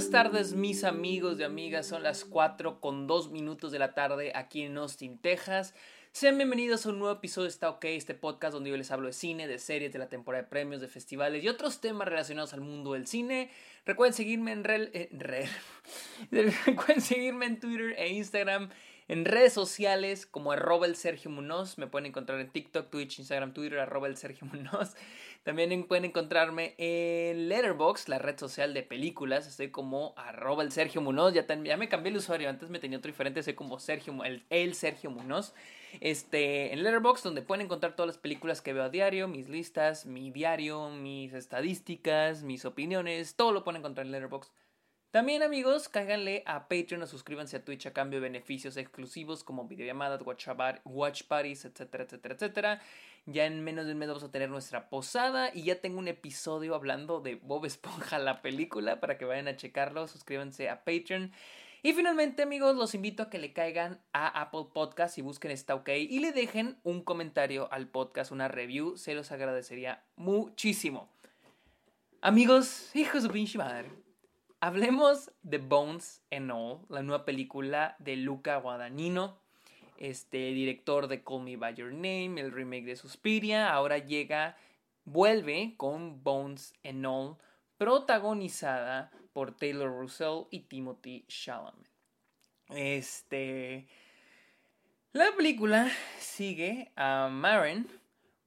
buenas tardes mis amigos y amigas, son las 4 con 2 minutos de la tarde aquí en Austin, Texas. Sean bienvenidos a un nuevo episodio de Está OK, este podcast donde yo les hablo de cine, de series, de la temporada de premios, de festivales y otros temas relacionados al mundo del cine. Recuerden seguirme en, rel, eh, Recuerden seguirme en Twitter e Instagram en redes sociales como arroba el Sergio Munoz. Me pueden encontrar en TikTok, Twitch, Instagram, Twitter, arroba el Sergio Munoz. También pueden encontrarme en Letterboxd, la red social de películas. Estoy como el Sergio Munoz. Ya, ya me cambié el usuario. Antes me tenía otro diferente. Soy como Sergio, el, el Sergio Munoz. Este, en Letterboxd, donde pueden encontrar todas las películas que veo a diario, mis listas, mi diario, mis estadísticas, mis opiniones. Todo lo pueden encontrar en Letterboxd. También amigos, cáiganle a Patreon o suscríbanse a Twitch a cambio de beneficios exclusivos como videollamadas, watch parties, etcétera, etcétera, etcétera. Ya en menos de un mes vamos a tener nuestra posada y ya tengo un episodio hablando de Bob Esponja, la película, para que vayan a checarlo, suscríbanse a Patreon. Y finalmente amigos, los invito a que le caigan a Apple Podcast y busquen Está OK y le dejen un comentario al podcast, una review, se los agradecería muchísimo. Amigos, hijos de pinche madre. Hablemos de Bones and All, la nueva película de Luca Guadagnino, este director de Call Me By Your Name, el remake de Suspiria, ahora llega, vuelve con Bones and All, protagonizada por Taylor Russell y Timothy Chalamet. Este, la película sigue a Maren,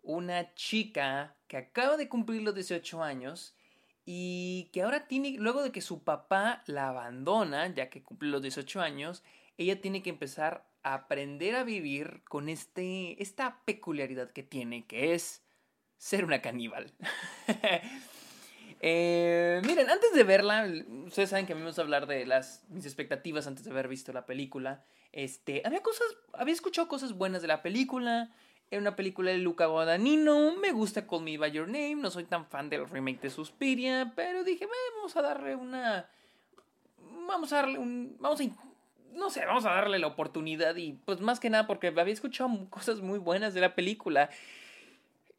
una chica que acaba de cumplir los 18 años y que ahora tiene, luego de que su papá la abandona, ya que cumple los 18 años, ella tiene que empezar a aprender a vivir con este, esta peculiaridad que tiene, que es ser una caníbal. Eh, miren, antes de verla, ustedes saben que a mí me gusta hablar de las, mis expectativas antes de haber visto la película. Este, había cosas, había escuchado cosas buenas de la película. Era una película de Luca Guadagnino. Me gusta Call Me By Your Name. No soy tan fan del remake de Suspiria. Pero dije, vamos a darle una. Vamos a darle un. Vamos a. No sé, vamos a darle la oportunidad. Y pues más que nada porque había escuchado cosas muy buenas de la película.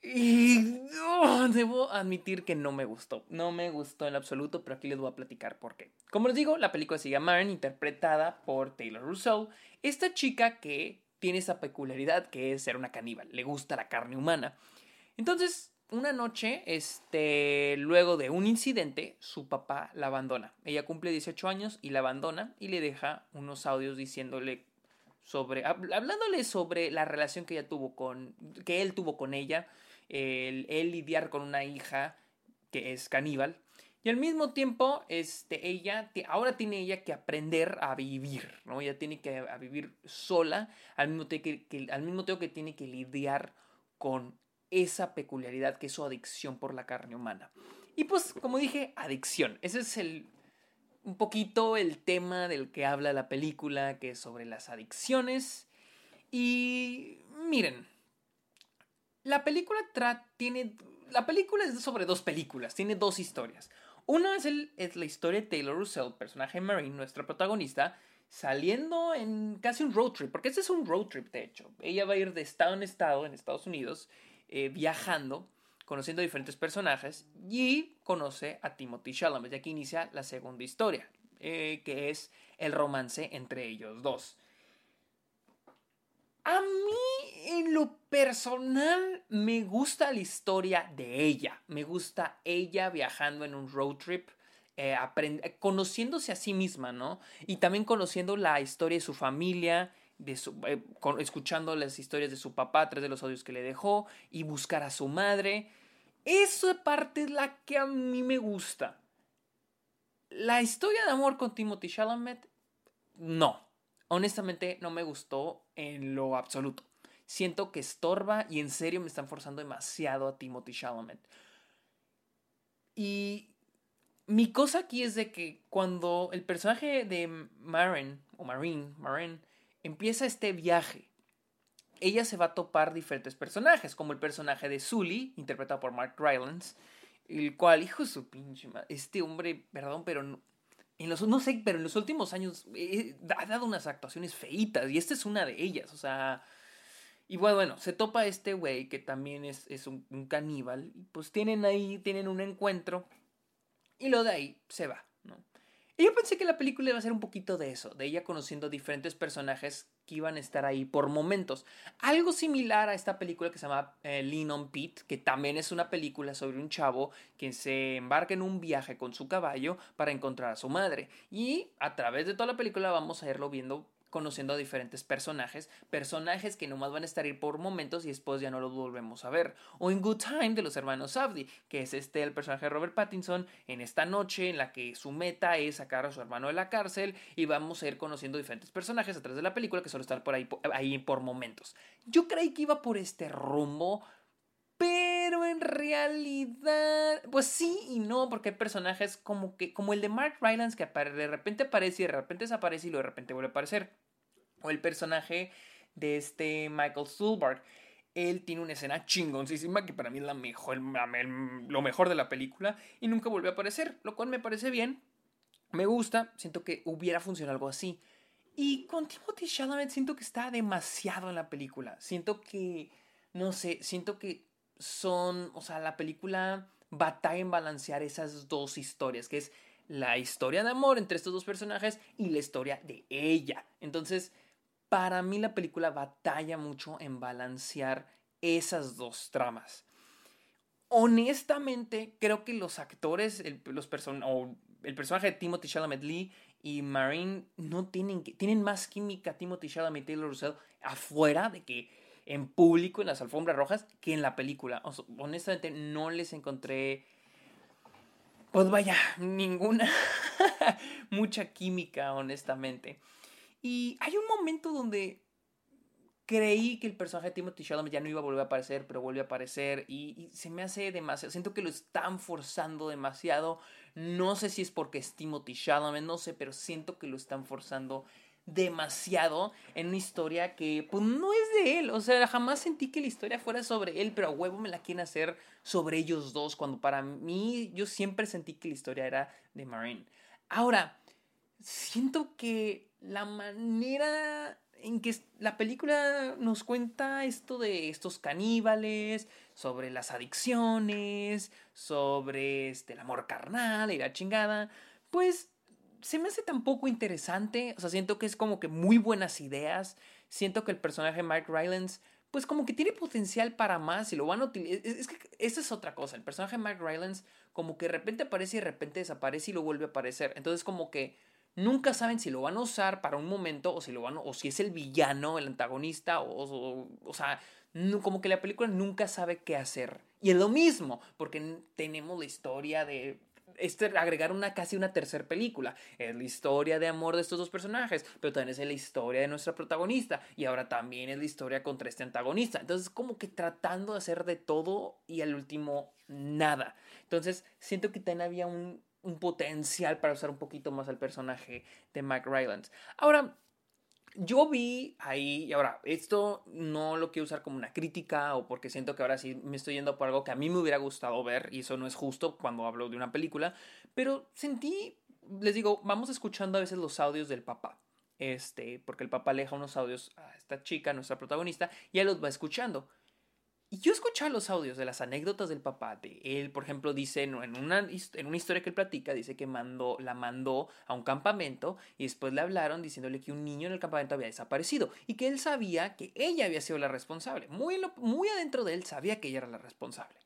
Y oh, debo admitir que no me gustó. No me gustó en absoluto, pero aquí les voy a platicar por qué. Como les digo, la película sigue a Maren, interpretada por Taylor Russell. Esta chica que tiene esa peculiaridad que es ser una caníbal, le gusta la carne humana. Entonces, una noche, este, luego de un incidente, su papá la abandona. Ella cumple 18 años y la abandona y le deja unos audios diciéndole sobre, hablándole sobre la relación que ella tuvo con, que él tuvo con ella, el, el lidiar con una hija que es caníbal y al mismo tiempo, este, ella, ahora tiene ella que aprender a vivir, ¿no? Ella tiene que a vivir sola, al mismo, tiempo que, tiene que lidiar con esa peculiaridad que es su adicción por la carne humana. Y pues, como dije, adicción. Ese es el, un poquito el tema del que habla la película, que es sobre las adicciones. Y miren, la película tiene... La película es sobre dos películas, tiene dos historias. Una es, la historia de Taylor Russell, personaje Marine, nuestra protagonista, saliendo en casi un road trip, porque este es un road trip de hecho. Ella va a ir de estado en estado en Estados Unidos, eh, viajando, conociendo diferentes personajes y conoce a Timothy Chalamet. Y aquí inicia la segunda historia, eh, que es el romance entre ellos dos. A mí, en lo personal, me gusta la historia de ella. Me gusta ella viajando en un road trip. Eh, conociéndose a sí misma, ¿no? Y también conociendo la historia de su familia, eh, escuchando las historias de su papá, tres de los odios que le dejó, y buscar a su madre. Esa parte es la que a mí me gusta. La historia de amor con Timothy Chalamet, no honestamente no me gustó en lo absoluto. Siento que estorba y en serio me están forzando demasiado a Timothy Chalamet. Y mi cosa aquí es de que cuando el personaje de Marin, o Marine, Marin, empieza este viaje, ella se va a topar diferentes personajes, como el personaje de Sully, interpretado por Mark Rylance, el cual, hijo su pinche este hombre, perdón, pero no sé, pero en los últimos años eh, ha dado unas actuaciones feitas y esta es una de ellas, o sea... Y bueno, bueno, se topa este güey que también es, es un, caníbal y pues tienen ahí, tienen un encuentro y lo de ahí se va. Y yo pensé que la película iba a ser un poquito de eso, de ella conociendo diferentes personajes que iban a estar ahí por momentos. Algo similar a esta película que se llama eh, Lean Pete, que también es una película sobre un chavo que se embarca en un viaje con su caballo para encontrar a su madre. Y a través de toda la película vamos a irlo viendo conociendo a diferentes personajes, personajes que nomás van a estar ahí por momentos y después ya no los volvemos a ver. O en Good Time de los hermanos Safdie, que es este el personaje de Robert Pattinson en esta noche en la que su meta es sacar a su hermano de la cárcel y vamos a ir conociendo diferentes personajes a través de la película que solo están por ahí, ahí por momentos. Yo creí que iba por este rumbo, pero en realidad, pues sí y no, porque hay personajes como que, como el de Mark Rylance que de repente aparece y de repente desaparece y luego de repente vuelve a aparecer o el personaje de este Michael Stuhlbarg. Él tiene una escena chingoncísima que para mí es la mejor, lo mejor de la película y nunca volvió a aparecer, lo cual me parece bien. Me gusta, siento que hubiera funcionado algo así. Y con Timothy Chalamet siento que está demasiado en la película. Siento que, no sé, siento que son, o sea, la película batalla en balancear esas dos historias, que es la historia de amor entre estos dos personajes y la historia de ella. Entonces, para mí la película batalla mucho en balancear esas dos tramas. Honestamente, creo que los actores, el, los o el personaje de Timothy Chalamet Lee y Marine no tienen, tienen más química Timothy Chalamet y Taylor Russell afuera de que en público, en las alfombras rojas, que en la película. honestamente, no les encontré, pues vaya, ninguna, mucha química, honestamente. Y hay un momento donde creí que el personaje de Timothy Chalamet ya no iba a volver a aparecer, pero vuelve a aparecer y, se me hace demasiado, siento que lo están forzando demasiado, no sé si es porque es Timothy Chalamet, no sé, pero siento que lo están forzando demasiado en una historia que pues no es de él, o sea, jamás sentí que la historia fuera sobre él, pero a huevo me la quieren hacer sobre ellos dos, cuando para mí yo siempre sentí que la historia era de Marine. Ahora, siento que la manera en que la película nos cuenta esto de estos caníbales, sobre las adicciones, sobre este, el amor carnal y la chingada, pues se me hace tan poco interesante. O sea, siento que es como que muy buenas ideas. Siento que el personaje de Mike Rylance, pues como que tiene potencial para más y lo van a utilizar. Es, que esa es otra cosa. El personaje de Mike Rylance, como que de repente aparece y de repente desaparece y lo vuelve a aparecer. Entonces, como que nunca saben si lo van a usar para un momento o si lo van o si es el villano, el antagonista o, o, sea, como que la película nunca sabe qué hacer. Y es lo mismo, porque tenemos la historia de este, agregar una casi una tercera película. Es la historia de amor de estos dos personajes, pero también es la historia de nuestra protagonista y ahora también es la historia contra este antagonista. Entonces, como que tratando de hacer de todo y al último nada. Entonces, siento que también había un un potencial para usar un poquito más al personaje de Mike Rylance. Ahora, yo vi ahí, y ahora, esto no lo quiero usar como una crítica o porque siento que ahora sí me estoy yendo por algo que a mí me hubiera gustado ver, y eso no es justo cuando hablo de una película, pero sentí, les digo, vamos escuchando a veces los audios del papá. Este, porque el papá le deja unos audios a esta chica, nuestra protagonista, y él los va escuchando. Y yo escuchaba los audios de las anécdotas del papá. De él, por ejemplo, dice en una, en una historia que él platica, dice que mandó, la mandó a un campamento y después le hablaron diciéndole que un niño en el campamento había desaparecido y que él sabía que ella había sido la responsable. Muy, muy adentro de él sabía que ella era la responsable.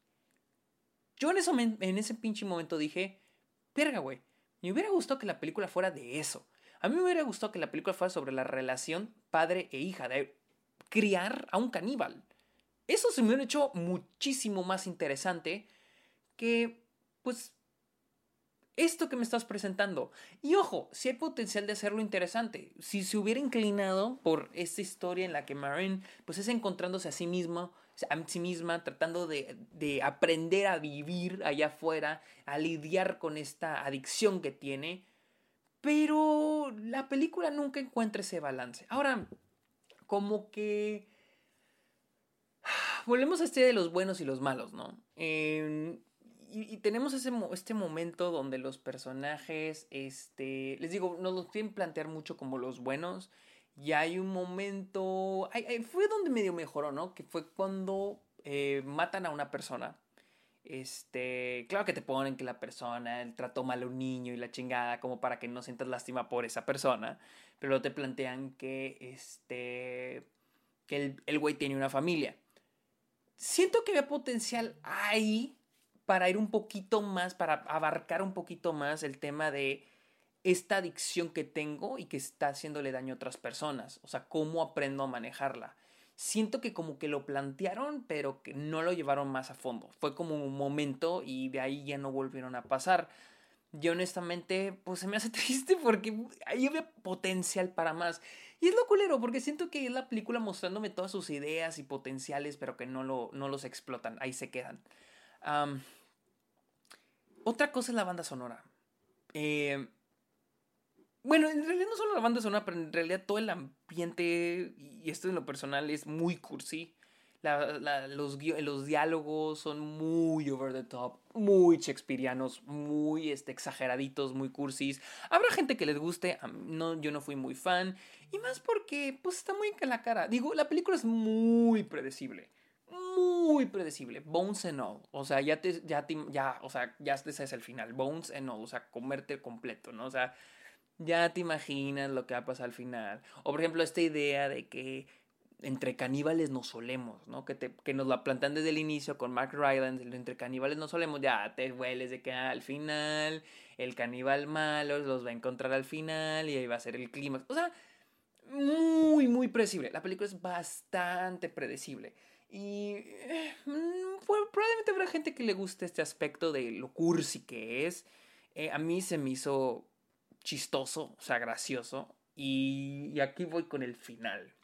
Yo en, eso, en ese pinche momento dije, verga, güey, me hubiera gustado que la película fuera de eso. A mí me hubiera gustado que la película fuera sobre la relación padre e hija, de criar a un caníbal. Eso se me hubiera hecho muchísimo más interesante que, pues, esto que me estás presentando. Y ojo, si hay potencial de hacerlo interesante. Si se hubiera inclinado por esta historia en la que Marin, pues, es encontrándose a sí mismo, a sí misma, tratando de, de aprender a vivir allá afuera, a lidiar con esta adicción que tiene. Pero la película nunca encuentra ese balance. Ahora, como que volvemos a este de los buenos y los malos, ¿no? y, tenemos este momento donde los personajes, este, les digo, nos los quieren plantear mucho como los buenos. Y hay un momento, fue donde medio mejoró, ¿no? Que fue cuando eh, matan a una persona. Este, claro que te ponen que la persona el trató mal a un niño y la chingada, como para que no sientas lástima por esa persona. Pero te plantean que, este, que el güey tiene una familia. Siento que había potencial ahí para ir un poquito más, para abarcar un poquito más el tema de esta adicción que tengo y que está haciéndole daño a otras personas. O sea, cómo aprendo a manejarla. Siento que como que lo plantearon, pero que no lo llevaron más a fondo. Fue como un momento y de ahí ya no volvieron a pasar. Yo honestamente, pues se me hace triste porque ahí había potencial para más. Y es lo culero, porque siento que es la película mostrándome todas sus ideas y potenciales, pero que no, lo, no los explotan, ahí se quedan. otra cosa es la banda sonora. Eh, bueno, en realidad no solo la banda sonora, pero en realidad todo el ambiente, y esto en lo personal es muy cursi. Los, los diálogos son muy over the top, muy shakespearianos, muy este, exageraditos, muy cursis. Habrá gente que les guste, no, yo no fui muy fan. Y más porque, pues está muy en la cara. Digo, la película es muy predecible. Muy predecible. Bones and all. O sea, ya te, ya ya, o sea, ya te sabes el final. Bones and all. O sea, comerte completo, ¿no? O sea, ya te imaginas lo que va a pasar al final. O por ejemplo, esta idea de que entre caníbales nos solemos, ¿no? Que, te, que nos la plantan desde el inicio con Mark Rylance, entre caníbales nos solemos, ya te hueles de que al final el caníbal malo los va a encontrar al final y ahí va a ser el clímax. O sea, muy, muy predecible. La película es bastante predecible. Y eh, probablemente habrá gente que le guste este aspecto de lo cursi que es. Eh, a mí se me hizo chistoso, o sea, gracioso. Y, aquí voy con el final.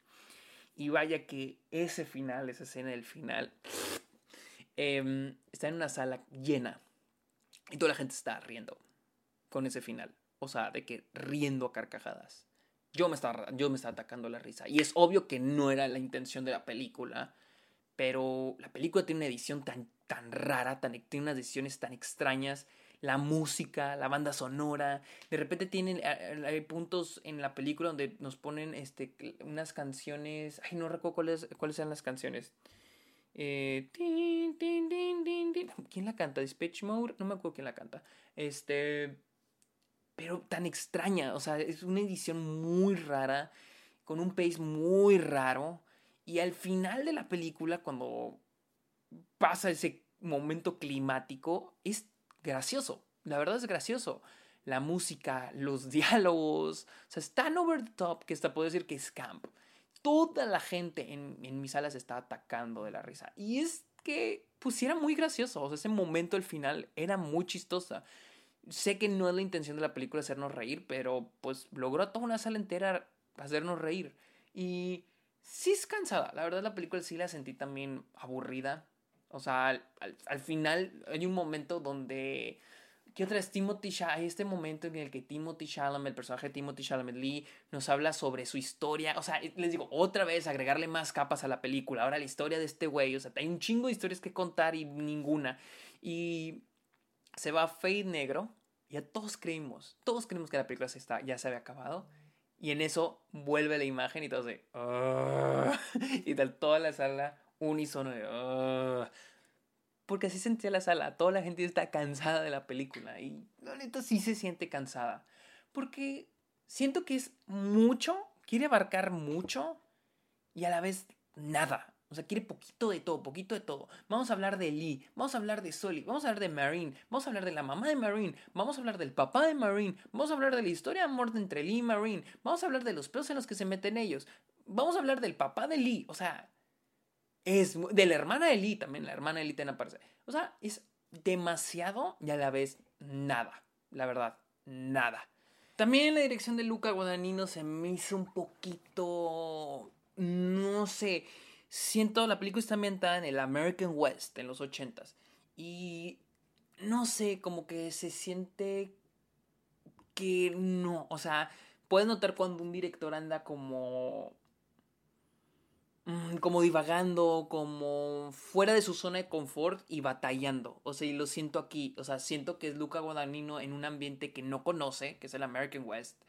Y vaya que ese final, esa escena del final, em, está en una sala llena. Y toda la gente está riendo con ese final. O sea, de que riendo a carcajadas. Yo me estaba, yo me estaba atacando la risa. Y es obvio que no era la intención de la película. Pero la película tiene una edición tan, tan rara, tan, tiene unas decisiones tan extrañas la música, la banda sonora. De repente tienen hay puntos en la película donde nos ponen este unas canciones. Ay, no recuerdo cuáles cuáles eran las canciones. Eh, ¿Quién la canta? Dispatch Mode, no me acuerdo quién la canta. Este, pero tan extraña, o sea, es una edición muy rara, con un pace muy raro. Y al final de la película, cuando pasa ese momento climático, es gracioso. La verdad es gracioso. La música, los diálogos. O sea, es tan over the top que hasta puedo decir que es camp. Toda la gente en, en mi sala se está atacando de la risa. Y es que, pues era muy gracioso. O sea, ese momento al final era muy chistosa. Sé que no es la intención de la película hacernos reír, pero pues logró a toda una sala entera hacernos reír. Y sí es cansada. La verdad, la película sí la sentí también aburrida. O sea, al, final hay un momento donde... ¿Qué otra es Timothy Hay este momento en el que Timothy Chalamet, el personaje de Timothy Chalamet Lee, nos habla sobre su historia. O sea, les digo, otra vez agregarle más capas a la película. Ahora la historia de este güey. O sea, hay un chingo de historias que contar y ninguna. Y se va a Fade Negro. Y a todos creímos, todos creímos que la película se está, ya se había acabado. Y en eso vuelve la imagen y todos de... y tal, toda la sala unísono de... porque así sentía la sala. Toda la gente está cansada de la película. Y la neta sí se siente cansada. Porque siento que es mucho, quiere abarcar mucho y a la vez nada. O sea, quiere poquito de todo, poquito de todo. Vamos a hablar de Lee, vamos a hablar de Sully, vamos a hablar de Marine, vamos a hablar de la mamá de Marine, vamos a hablar del papá de Marine, vamos a hablar de la historia de amor entre Lee y Marine, vamos a hablar de los peos en los que se meten ellos, vamos a hablar del papá de Lee. O sea, es de la hermana de Lee también, la hermana de Lee también aparece. O sea, es demasiado y a la vez nada. La verdad, nada. También la dirección de Luca Guadagnino se me hizo un poquito. No sé. Siento la película está ambientada en el American West, en los ochentas. Y no sé, como que se siente que no. O sea, puedes notar cuando un director anda como como divagando, como fuera de su zona de confort y batallando. O sea, y lo siento aquí. O sea, siento que es Luca Guadagnino en un ambiente que no conoce, que es el American West.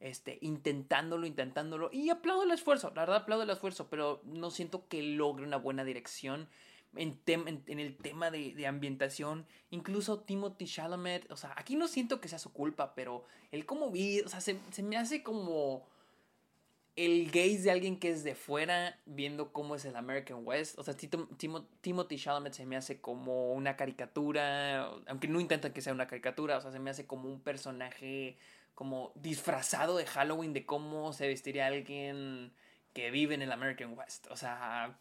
Este, intentándolo, intentándolo. Y aplaudo el esfuerzo, la verdad aplaudo el esfuerzo, pero no siento que logre una buena dirección. en, en, el tema de, ambientación. Incluso Timothy Chalamet, o sea, aquí no siento que sea su culpa, pero él como vi, o sea, se, me hace como el gaze de alguien que es de fuera viendo cómo es el American West. O sea, Timothy Chalamet se me hace como una caricatura, aunque no intenta que sea una caricatura, o sea, se me hace como un personaje como disfrazado de Halloween de cómo se vestiría alguien que vive en el American West. O sea,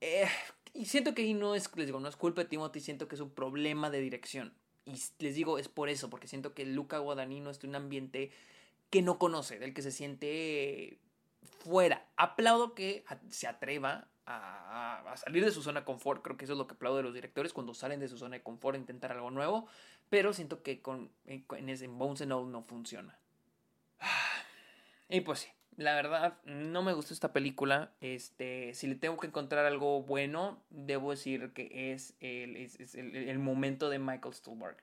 eh, y siento que ahí no es, les digo, no es culpa de Timothy, siento que es un problema de dirección. Y les digo, es por eso, porque siento que Luca Guadagnino está en un ambiente que no conoce, del que se siente fuera. Aplaudo que se atreva a, a, salir de su zona de confort. Creo que eso es lo que aplaudo de los directores cuando salen de su zona de confort, intentar algo nuevo. Pero siento que con, en, en Bones and All no funciona. Y pues sí, la verdad, no me gustó esta película. Este, si le tengo que encontrar algo bueno, debo decir que es el, es, el, momento de Michael Stuhlbarg.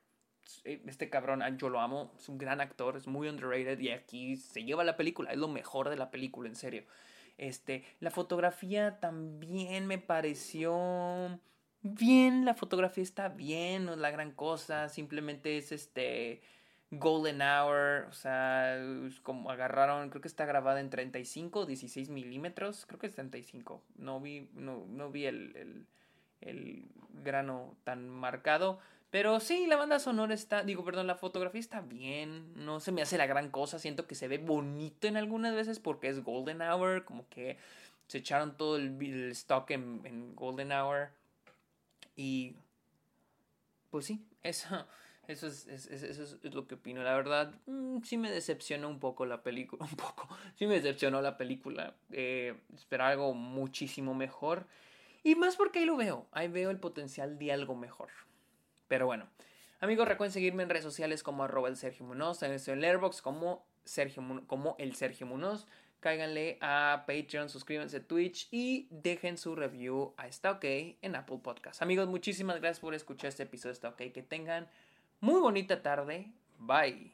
Este cabrón, yo lo amo, es un gran actor, es muy underrated y aquí se lleva la película, es lo mejor de la película, en serio. Este, la fotografía también me pareció bien, la fotografía está bien, no es la gran cosa, simplemente es este Golden Hour, o sea, como agarraron, creo que está grabada en 35 o 16 milímetros, creo que es 35, no vi, no, no vi el, el, el, grano tan marcado, pero sí, la banda sonora está, digo, perdón, la fotografía está bien, no se me hace la gran cosa, siento que se ve bonito en algunas veces porque es Golden Hour, como que se echaron todo el, el stock en, en Golden Hour y pues sí, eso eso es, eso es, lo que opino. La verdad, mm, sí me decepcionó un poco la película. Un poco. Sí me decepcionó la película. Eh, esperaba algo muchísimo mejor. Y más porque ahí lo veo. Ahí veo el potencial de algo mejor. Pero bueno. Amigos, recuerden seguirme en redes sociales como arroba el Sergio Munoz. En el Airbox como, Sergio, como el Sergio Munoz. Cáiganle a Patreon, suscríbanse a Twitch y dejen su review a Está OK en Apple Podcast. Amigos, muchísimas gracias por escuchar este episodio de Está OK. Que tengan muy bonita tarde. Bye.